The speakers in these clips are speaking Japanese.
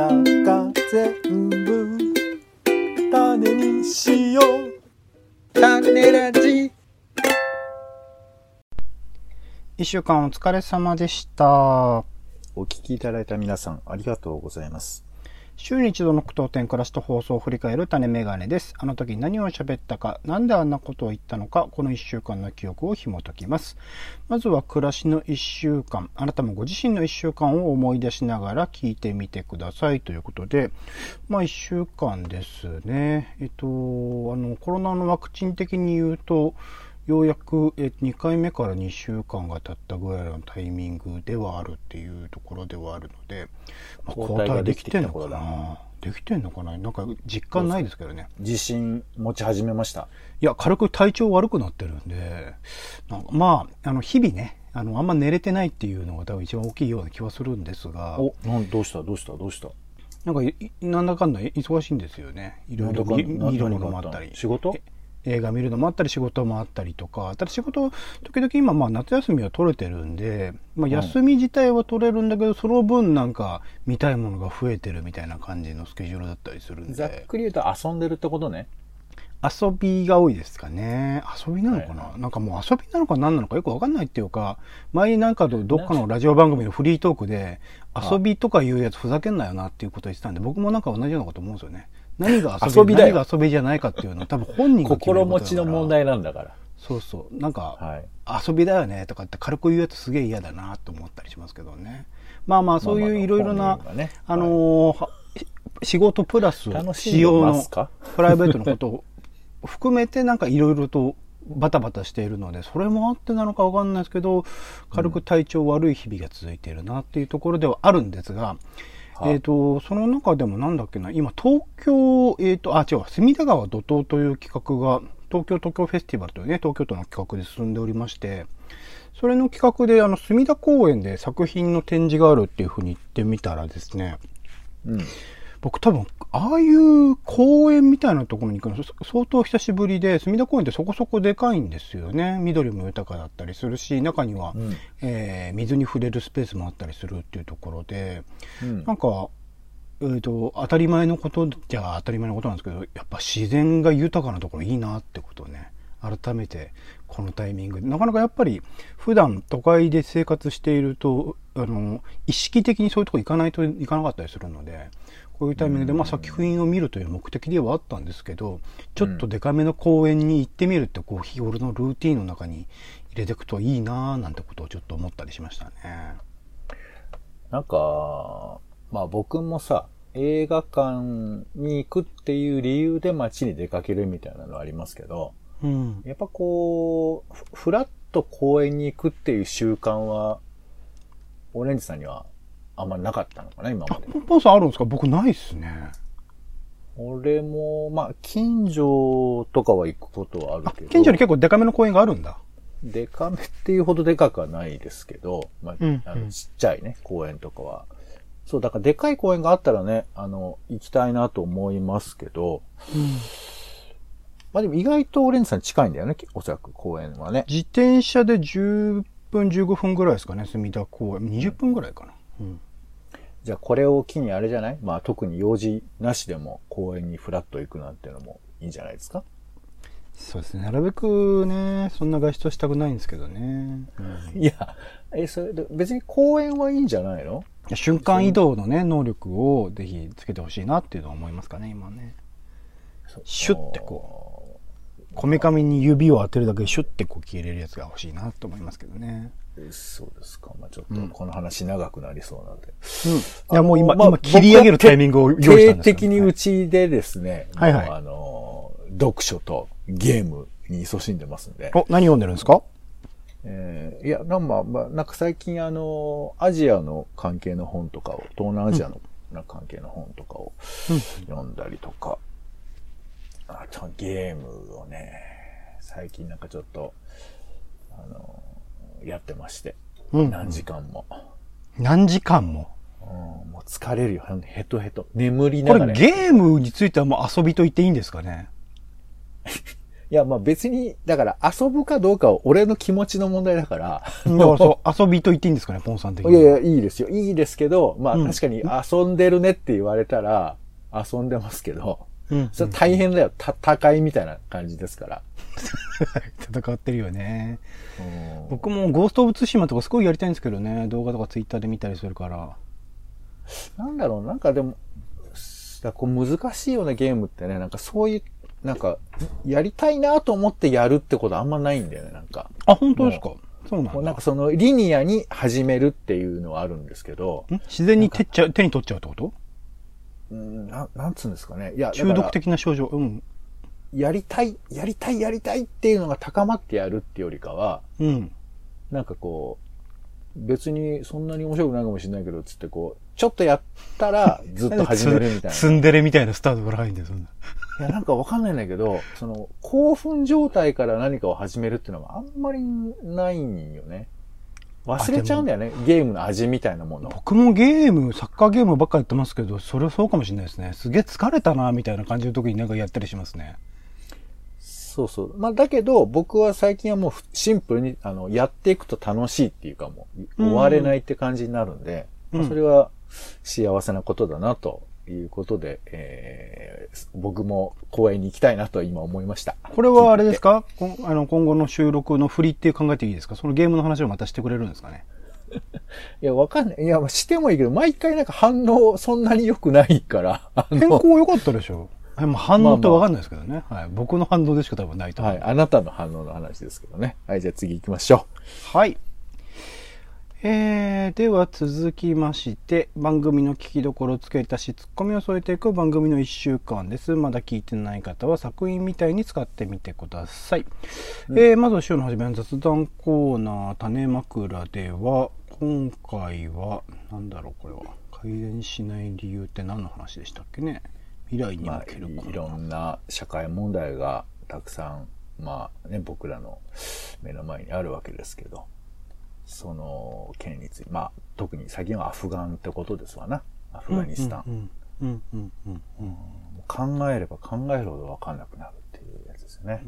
らが全部種にしよう。種ラジ。一週間お疲れ様でした。お聞きいただいた皆さんありがとうございます週に一度の句読点暮らしと放送を振り返る種メガネです。あの時何を喋ったか、なんであんなことを言ったのか、この一週間の記憶を紐解きます。まずは暮らしの一週間、あなたもご自身の一週間を思い出しながら聞いてみてくださいということで、まあ一週間ですね。えっと、あの、コロナのワクチン的に言うと、ようやくえ2回目から2週間が経ったぐらいのタイミングではあるっていうところではあるので、まあ、抗交代で体ができきてんのかな？できてんのかな？なんか実感ないですけどね。自信持ち始めました？いや、軽く体調悪くなってるんで、まあ、あの、日々ね、あの、あんま寝れてないっていうのが多分一番大きいような気はするんですが、おなんどうした？どうした？どうした？なんかなんだかんだ忙しいんですよね。いろいろ見見るものもあったり。仕事？え映画見るのもあったり仕事もあったりとかただ仕事時々今まあ夏休みは取れてるんで、まあ、休み自体は取れるんだけど、その分なんか見たいものが増えてるみたいな感じのスケジュールだったりするんざっでくり言うと遊んでるってことね。遊びが多いですかね。遊びなのかな、はい。はなんかもう遊びなのか何なのかよくわかんないっていうか前になんかどどっかのラジオ番組のフリートークで遊びとかいうやつふざけんなよなっていうことを言ってたんで僕もなんか同じようなこと思うんですよね何が遊び何が遊びじゃないかっていうのは多分本人が心持ちの問題なんだから。そうそう。なんか、はい。遊びだよねとかって軽く言うやつすげえ嫌だなと思ったりしますけどね。まあまあそういういろいろな、まあねあのーは仕事プラス仕様のプライベートのことを含めてなんかいろいろとバタバタしているのでそれもあってなのかわかんないですけど軽く体調悪い日々が続いているなっていうところではあるんですが、はえっ、とその中でもなんだっけな今東京えっ、とあ違う隅田川怒涛という企画が東京東京フェスティバルというね東京都の企画で進んでおりましてそれの企画であの隅田公園で作品の展示があるっていうふうに言ってみたらですねうん僕多分、ああいう公園みたいなところに行くのそ相当久しぶりで、隅田公園ってそこそこでかいんですよね。緑も豊かだったりするし、中には、うん。えー水に触れるスペースもあったりするっていうところで、うん。なんか、えーと、当たり前のことじゃ当たり前のことなんですけど、やっぱ自然が豊かなところいいなってことをね、改めてこのタイミングで、なかなかやっぱり普段都会で生活していると、あの、意識的にそういうとこ行かないといかなかったりするので、こういうタイミングで、まあ作品を見るという目的ではあったんですけど、ちょっとデカめの公園に行ってみるって、こう日頃のルーティンの中に入れていくといいなぁなんてことをちょっと思ったりしましたね。なんか、まあ僕もさ、映画館に行くっていう理由で街に出かけるみたいなのありますけど、うん。やっぱこう、ふふらっと公園に行くっていう習慣は、オレンジさんにはあんまなかったのかな、今まで。ポンポンさんあるんですか？僕ないっすね。俺も、まあ、近所とかは行くことはあるあけど、近所に結構デカめの公園があるんだ。デカめっていうほどでかくはないですけど、まあ、うんあのうんちっちゃいね、公園とかは。そう、だからでかい公園があったらね、あの、行きたいなと思いますけど、まあでも意外とオレンジさん近いんだよね、おそらく公園はね。自転車で10分15分ぐらいですかね隅田公園20分ぐらいかな、うん、じゃあこれを機にあれじゃない？まあ特に用事なしでも公園にフラッと行くなんてのもいいんじゃないですか？そうですね。なるべくねそんな外出はしたくないんですけどね、うん。いや、え、それで別に公園はいいんじゃないの？瞬間移動のね能力をぜひつけてほしいなっていうのは思いますかね今ね。シュッてここめかみに指を当てるだけでシュッてこう消えれるやつが欲しいなと思いますけどねう。そうですか。まあちょっとこの話長くなりそうなんで。うんいやもう今、まあ今切り上げるタイミングを用意したん定で的にうちでですね、はいはいあの、読書とゲームに勤しんでますんで。お何読んでるんですか？えーいや、なんか、まあ、なんか最近あの、アジアの関係の本とかを、東南アジアのな関係の本とかを読んだりとか、あとゲームをね、最近なんかちょっと、あの、やってまして、うん何時間も。何時間も？うんもう疲れるよ、ヘトヘト。眠りこながら。れゲームについてはもう遊びと言っていいんですかね？いや、まあ別に、だから遊ぶかどうかは俺の気持ちの問題だから。だからそう、遊びと言っていいんですかね、ポンさん的に。いやいや、いいですよ。いいですけど、まあうん確かに遊んでるねって言われたら、遊んでますけど、うん。それ大変だよ。戦いみたいな感じですから。戦ってるよね。うん僕もゴースト・オブ・ツシマとかすごいやりたいんですけどね、動画とかツイッターで見たりするから。なんだろう、なんかでも、だこう難しいようなゲームってね、なんかそういう、なんか、やりたいなと思ってやるってことあんまないんだよね、なんか。あ、本当ですか？そうなんなんか。そのリニアに始めるっていうのはあるんですけど、ん？自然に手っちゃ手に取っちゃうってこと？うんななんつうんですかね。いや、だ中毒的な症状。うん。やりたい、やりたい、やりたいっていうのが高まってやるってよりかは、うん。なんかこう、別にそんなに面白くないかもしれないけど、つってこう、ちょっとやったらずっと始めるみたいな。ツンデレみたいなスタートから入るんだよ、そんな。いや、なんかわかんないんだけど、その、興奮状態から何かを始めるっていうのがあんまりないんよね。忘れちゃうんだよね。ゲームの味みたいなもの。僕もゲーム、サッカーゲームばっかやってますけど、それはそうかもしれないですね。すげえ疲れたな、みたいな感じの時になんかやったりしますね。そうそう。まあ、だけど、僕は最近はもうシンプルに、あの、やっていくと楽しいっていうかもう、うん終われないって感じになるんで、うんまあそれは幸せなことだな、ということで、えー、僕も公園に行きたいなと今思いました。これはあれですか？あの今後の収録の振りって考えていいですかそのゲームの話をまたしてくれるんですかね？いや、わかんない。いや、まあしてもいいけど、毎回なんか反応そんなに良くないから、あ変の、更良かったでしょ？はいもう反応ってわかんないですけどね。はい。僕の反応でしか多分ないと思う。はい、あなたの反応の話ですけどね。はい、じゃあ次行きましょはい。えー、では続きまして、番組の聞きどころ付け足し、ツッコミを添えていく番組の1週間です。まだ聞いてない方は作品みたいに使ってみてください。えー、まず週の初めの雑談コーナー、種枕では、今回は、なんだろう、これは。改善しない理由って何の話でしたっけね？未来う。にまあ、向けるコーナーいろんな社会問題がたくさん、まあね、僕らの目の前にあるわけですけど、その件について、まあ、特に最近はアフガンってことですわな。アフガニスタン。うんうんうんうんうんうん考えれば考えるほどわかんなくなるっていうやつですよね。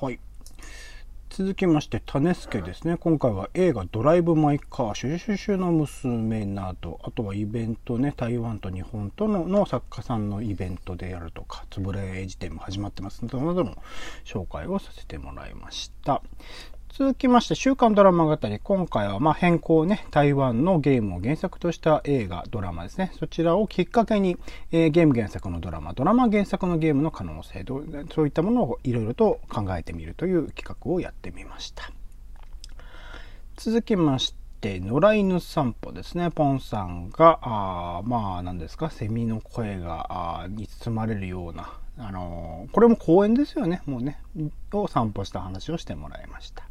はい。続きまして、種助ですね。今回は映画ドライブ・マイ・カー、シュシュシュの娘など、あとはイベントね、台湾と日本とのの作家さんのイベントであるとか、つぶれ辞典も始まってますので、などの紹介をさせてもらいました。続きまして、週刊ドラマ語り。今回は、まあ、変更ね、台湾のゲームを原作とした映画、ドラマですね。そちらをきっかけに、えーゲーム原作のドラマ、ドラマ原作のゲームの可能性、そういったものをいろいろと考えてみるという企画をやってみました。続きまして、野良犬散歩ですね。ポンさんが、あまあ、何ですか、セミの声が、あに包まれるような、あのーこれも公園ですよね。もうね、を散歩した話をしてもらいました。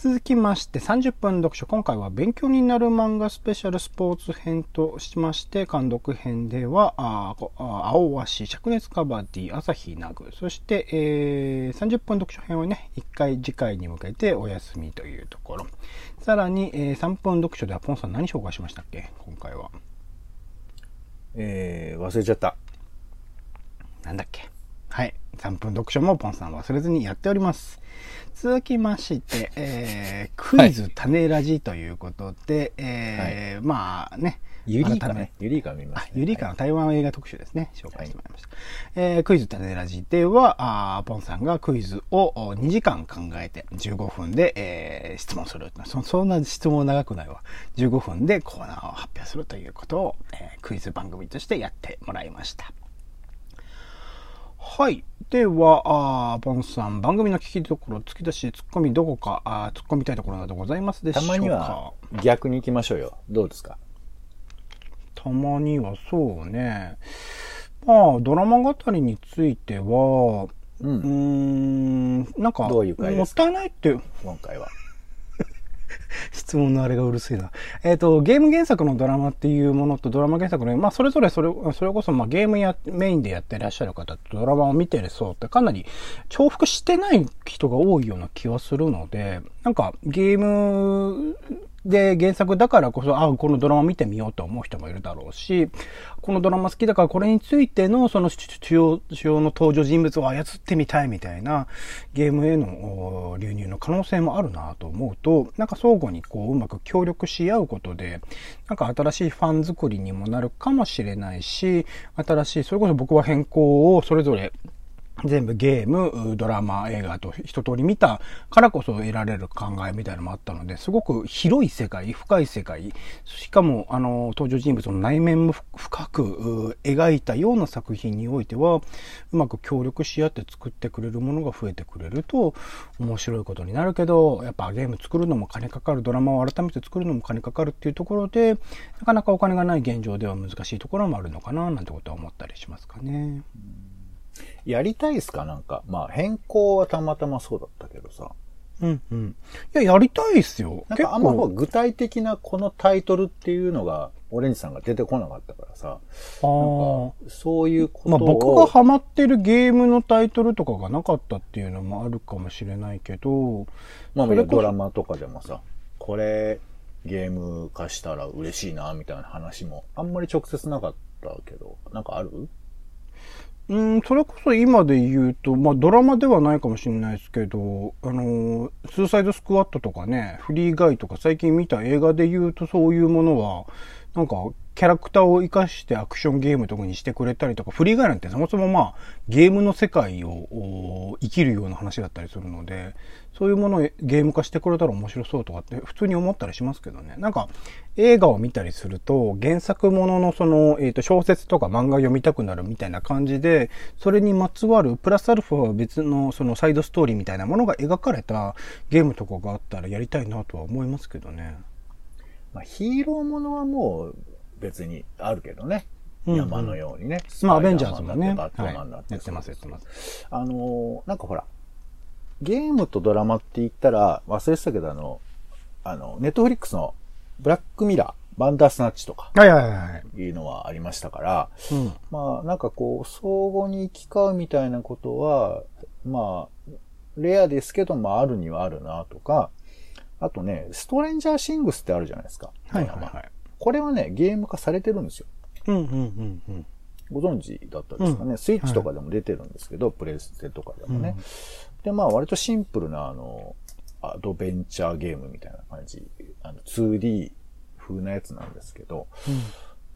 続きまして30分読書今回は勉強になる漫画スペシャルスポーツ編としまして監督編ではあ青和紙灼熱カバディ朝日ナグそして、えー30分読書編をね1回次回に向けてお休みというところさらに、えー3分読書ではポンさん何紹介しましたっけ？今回はえー、忘れちゃった。なんだっけ？はい。3分読書もポンさん忘れずにやっております。続きまして、えー、クイズ種ラジということで、えーまあね、ユリイカね。ユリイカ見まあした、ね。ユリイカの台湾映画特集ですね。紹介してもらいました。えークイズ種ラジでは、あーポンさんがクイズをお2時間考えて15分で、えー質問するそ。そんな質問長くないわ。15分でコーナーを発表するということを、えークイズ番組としてやってもらいました。はい。では、あーポンさん、番組の聞きどころ、突き出し、ツッコミどこか、あー突っ込みたいところなどございますでしょうか？たまには逆に行きましょうよ。どうですか？たまにはそうね。まあ、ドラマ語りについては、う。うんーん、なんか、どういう回もっですか？たいないって、今回は。質問のあれがうるせえな。えっ、と、ゲーム原作のドラマっていうものとドラマ原作の、まあ、それぞれそれ、それこそ、まあ、ゲームや、メインでやってらっしゃる方とドラマを見てるそうってかなり重複してない人が多いような気はするので、なんか、ゲームで、原作だからこそ、あ、このドラマ見てみようと思う人もいるだろうし、このドラマ好きだからこれについてのその主要、主要の登場人物を操ってみたいみたいなゲームへの流入の可能性もあるなと思うと、なんか相互にこううまく協力し合うことで、なんか新しいファン作りにもなるかもしれないし、新しい、それこそ僕は変更をそれぞれ全部ゲーム、ドラマ、映画と一通り見たからこそ得られる考えみたいなのもあったので、すごく広い世界、深い世界、しかも、あの、登場人物の内面も深く描いたような作品においては、うまく協力し合って作ってくれるものが増えてくれると面白いことになるけど、やっぱゲーム作るのも金かかる、ドラマを改めて作るのも金かかるっていうところで、なかなかお金がない現状では難しいところもあるのかな、なんてことは思ったりしますかね。やりたいっすか？なんか。まあ、変更はたまたまそうだったけどさ。うんうん。いや、やりたいっすよ。なんかあんま具体的なこのタイトルっていうのが、オレンジさんが出てこなかったからさ。ああ。そういうことを。まあ僕がハマってるゲームのタイトルとかがなかったっていうのもあるかもしれないけど。まあドラマとかでもさ、これゲーム化したら嬉しいな、みたいな話もあんまり直接なかったけど、なんかある？うん、それこそ今で言うと、まあドラマではないかもしれないですけど、あの、スーサイドスクワットとかね、フリーガイとか最近見た映画で言うとそういうものは、なんかキャラクターを活かしてアクションゲームとかにしてくれたりとか、フリーガイなんてそもそもまあ、ゲームの世界を生きるような話だったりするので、そういうものをゲーム化してくれたら面白そうとかって普通に思ったりしますけどね。なんか、映画を見たりすると、原作もののその、えっ、ー、と、小説とか漫画読みたくなるみたいな感じで、それにまつわる、プラスアルファは別のそのサイドストーリーみたいなものが描かれたゲームとかがあったらやりたいなとは思いますけどね。まあ、ヒーローものはもう、別にあるけどね。山のようにね。まあ、アベンジャーズもね。バットマンだって、やってます、やってます。あのなんかほら、ゲームとドラマって言ったら、忘れてたけど、あの、あの、ネットフリックスのブラックミラー、バンダースナッチとか、はいはいはい。いうのはありましたから、うん、まあ、なんかこう、相互に行き交うみたいなことは、まあ、レアですけど、まあ、あるにはあるなとか、あとね、ストレンジャーシングスってあるじゃないですか。はいはいはい。これはね、ゲーム化されてるんですよ。うんうんうんうん。ご存知だったですかね、うん、スイッチとかでも出てるんですけど、はい、プレステとかでもね。うん、で、まあ割とシンプルなあの、アドベンチャーゲームみたいな感じ、あの 2D 風なやつなんですけど、うん、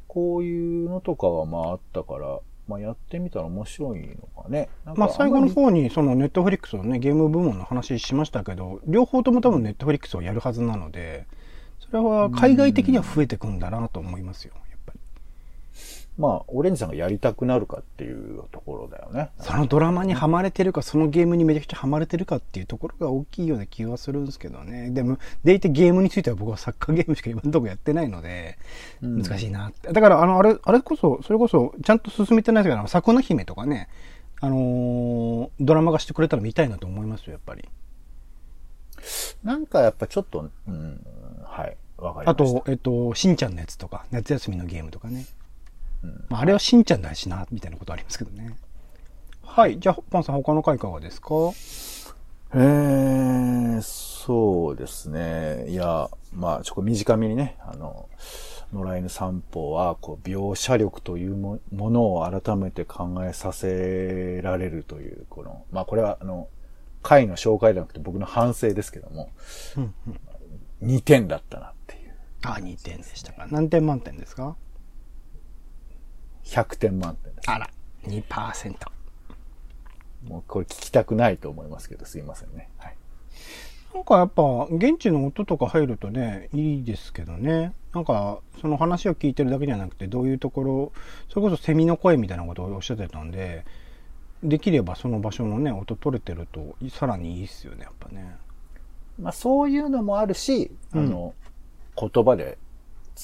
こういうのとかはまああったから、まあ、やってみたら面白いのかね。かまあ最後の方にそのネットフリックスのね、ゲーム部門の話しましたけど、両方とも多分ネットフリックスをやるはずなので、それは海外的には増えてくんだなと思いますよ。まあ、オレンジさんがやりたくなるかっていうところだよね。そのドラマにはまれてるか、そのゲームにめちゃくちゃはまれてるかっていうところが大きいような気はするんですけどね。でも、でいてゲームについては僕はサッカーゲームしか今のところやってないので、難しいなって。だから、あの、あれ、あれこそ、それこそ、ちゃんと進めてないですけど、桜の姫とかね、あのー、ドラマがしてくれたら見たいなと思いますよ、やっぱり。なんかやっぱちょっと、うん、はい、わかりました。あと、えっと、しんちゃんのやつとか、夏休みのゲームとかね。まあ、あれはしんちゃんだしな、みたいなことありますけどね。はい。じゃあ、パンさん他の回いかがですか？えー、そうですね。いや、まあ、ちょっと短めにね、あの、野良犬散歩は、こう、描写力というものを改めて考えさせられるという、この、まあ、これは、あの、回の紹介じゃなくて僕の反省ですけども、うんうん、2点だったなっていう。あ、2点でしたか。何点満点ですか？100点満点です。あら、2%。もうこれ聞きたくないと思いますけど、すいませんね。はい。なんかやっぱ、現地の音とか入るとね、いいですけどね。なんか、その話を聞いてるだけじゃなくて、どういうところ、それこそセミの声みたいなことをおっしゃってたんで、できればその場所のね、音取れてると、さらにいいっすよね、やっぱね。まあそういうのもあるし、あの、うん、言葉で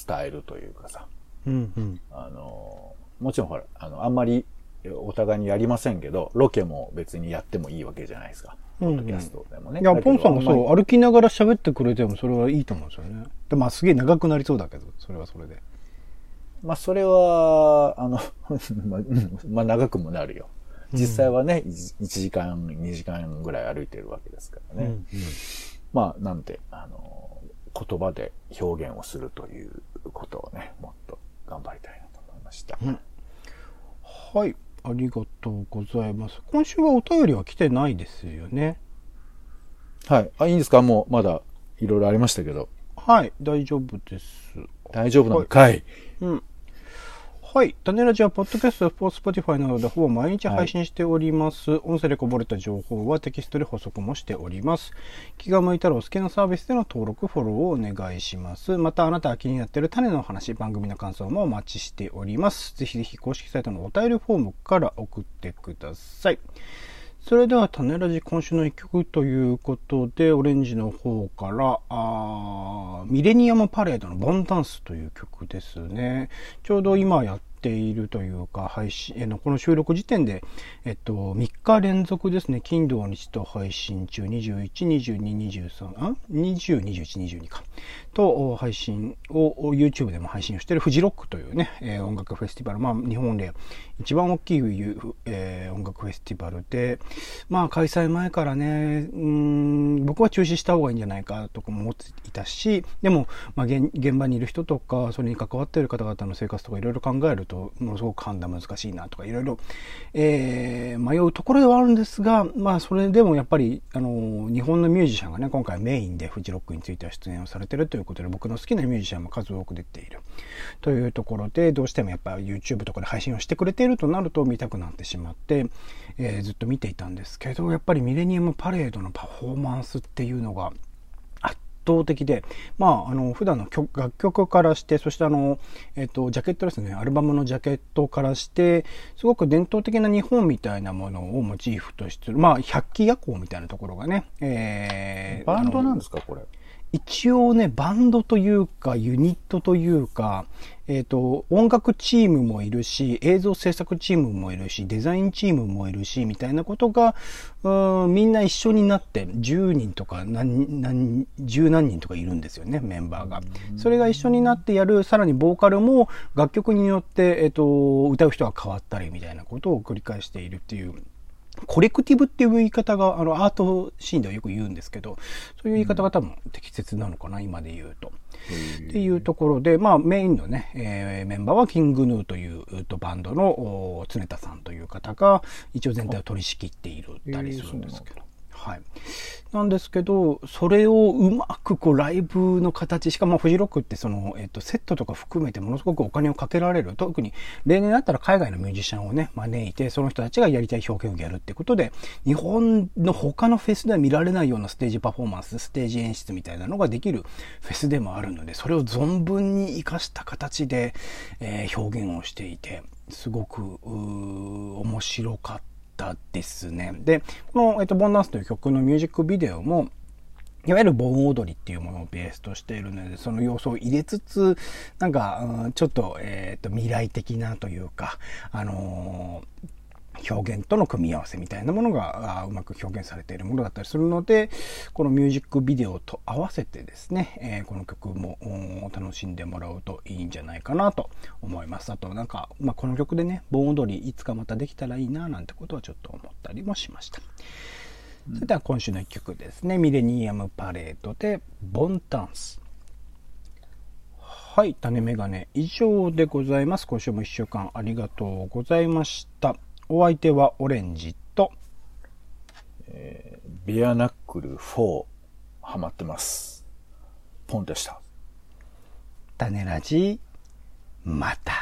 伝えるというかさ。うんうん。あの、もちろんほら、あの、あんまりお互いにやりませんけど、ロケも別にやってもいいわけじゃないですか。ポッドキャストでもね。いや、ポンさんがそう、歩きながら喋ってくれてもそれはいいと思うんですよね。でまあ、すげえ長くなりそうだけど、それはそれで。まあ、それは、あのまあ、まあ、長くもなるよ。実際はね、うん、1時間、2時間ぐらい歩いてるわけですからね。うんうん、まあ、なんて、あの、言葉で表現をするということをね、もっと頑張りたいなと思いました。うん、はい。ありがとうございます。今週はお便りは来てないですよね。はい。あ、いいんですか？もう、まだ、いろいろありましたけど。はい。大丈夫です。大丈夫なのかい、はい、うん。はい。タネラジは、ポッドキャスト、 Spotify などでほぼ毎日配信しております。はい、音声でこぼれた情報はテキストで補足もしております。気が向いたらお好きなサービスでの登録、フォローをお願いします。また、あなたが気になっている種の話、番組の感想もお待ちしております。ぜひぜひ公式サイトのお便りフォームから送ってください。それでは、種ラジ今週の一曲ということで、オレンジの方から、あミレニアムパレードのボンダンスという曲ですね。ちょうど今やっているというか、配信、えの、この収録時点で、えっと、3日連続ですね、金土日と配信中、21、22、23、あ ?20、21、22か。と、配信を、YouTube でも配信をしているフジロックというね、え、音楽フェスティバル、まあ、日本で一番大きい、え、音楽フェスティバルで、まあ、開催前からね、うん、僕は中止した方がいいんじゃないかとかも思っていたし、でも、まあ、現場にいる人とか、それに関わっている方々の生活とかいろいろ考えると、ものすごく判断難しいなとか、いろいろ、えー、迷うところではあるんですが、まあ、それでもやっぱり、あの、日本のミュージシャンがね、今回メインでフジロックについては出演をされてるということで、僕の好きなミュージシャンも数多く出ている。というところで、どうしてもやっぱ YouTube とかで配信をしてくれているとなると見たくなってしまって、えー、ずっと見ていたんですけど、やっぱりミレニアムパレードのパフォーマンスっていうのが、倒的で、まあ、あの、普段の楽曲からして、そしてあの、えっ、と、ジャケットですね、アルバムのジャケットからして、すごく伝統的な日本みたいなものをモチーフとして、まあ、百鬼夜行みたいなところがね、えー、バンドなんですか、これ。一応ね、バンドというか、ユニットというか、えっ、ー、と、音楽チームもいるし、映像制作チームもいるし、デザインチームもいるし、みたいなことが、うんみんな一緒になって、10人とか何、何、十何人とかいるんですよね、メンバーが。それが一緒になってやる、さらにボーカルも楽曲によって、えっ、ー、と、歌う人が変わったりみたいなことを繰り返しているっていうコレクティブっていう言い方が、あの、アートシーンではよく言うんですけど、そういう言い方が多分適切なのかな、今で言うと。っていうところで、まあ、メインのね、えー、メンバーはキングヌーというとバンドの常田さんという方が、一応全体を取り仕切っているたりするんですけど。はい。なんですけど、それをうまくこうライブの形、しかもフジロックってその、えっと、セットとか含めてものすごくお金をかけられる。特に例年だったら海外のミュージシャンをね、招いて、その人たちがやりたい表現をやるってことで、日本の他のフェスでは見られないようなステージパフォーマンス、ステージ演出みたいなのができるフェスでもあるので、それを存分に活かした形で、えー、表現をしていて、すごく、面白かったったですね。で、この、えっと、ボンダンスという曲のミュージックビデオも、いわゆる盆踊りっていうものをベースとしているので、その要素を入れつつ、なんか、うん、ちょっと、えっ、ー、と、未来的なというか、あのー表現との組み合わせみたいなものがうまく表現されているものだったりするので、このミュージックビデオと合わせてですね、えー、この曲も楽しんでもらうといいんじゃないかなと思います。あとなんか、まあ、この曲でね、盆踊りいつかまたできたらいいななんてことはちょっと思ったりもしました。それでは今週の一曲ですね、ミレニアムパレードでボンタンス。はい、種メガネ以上でございます。今週も一週間ありがとうございました。お相手はオレンジと、えー、ビアナックル4ハマってます。ポンでした。種ラジ、また。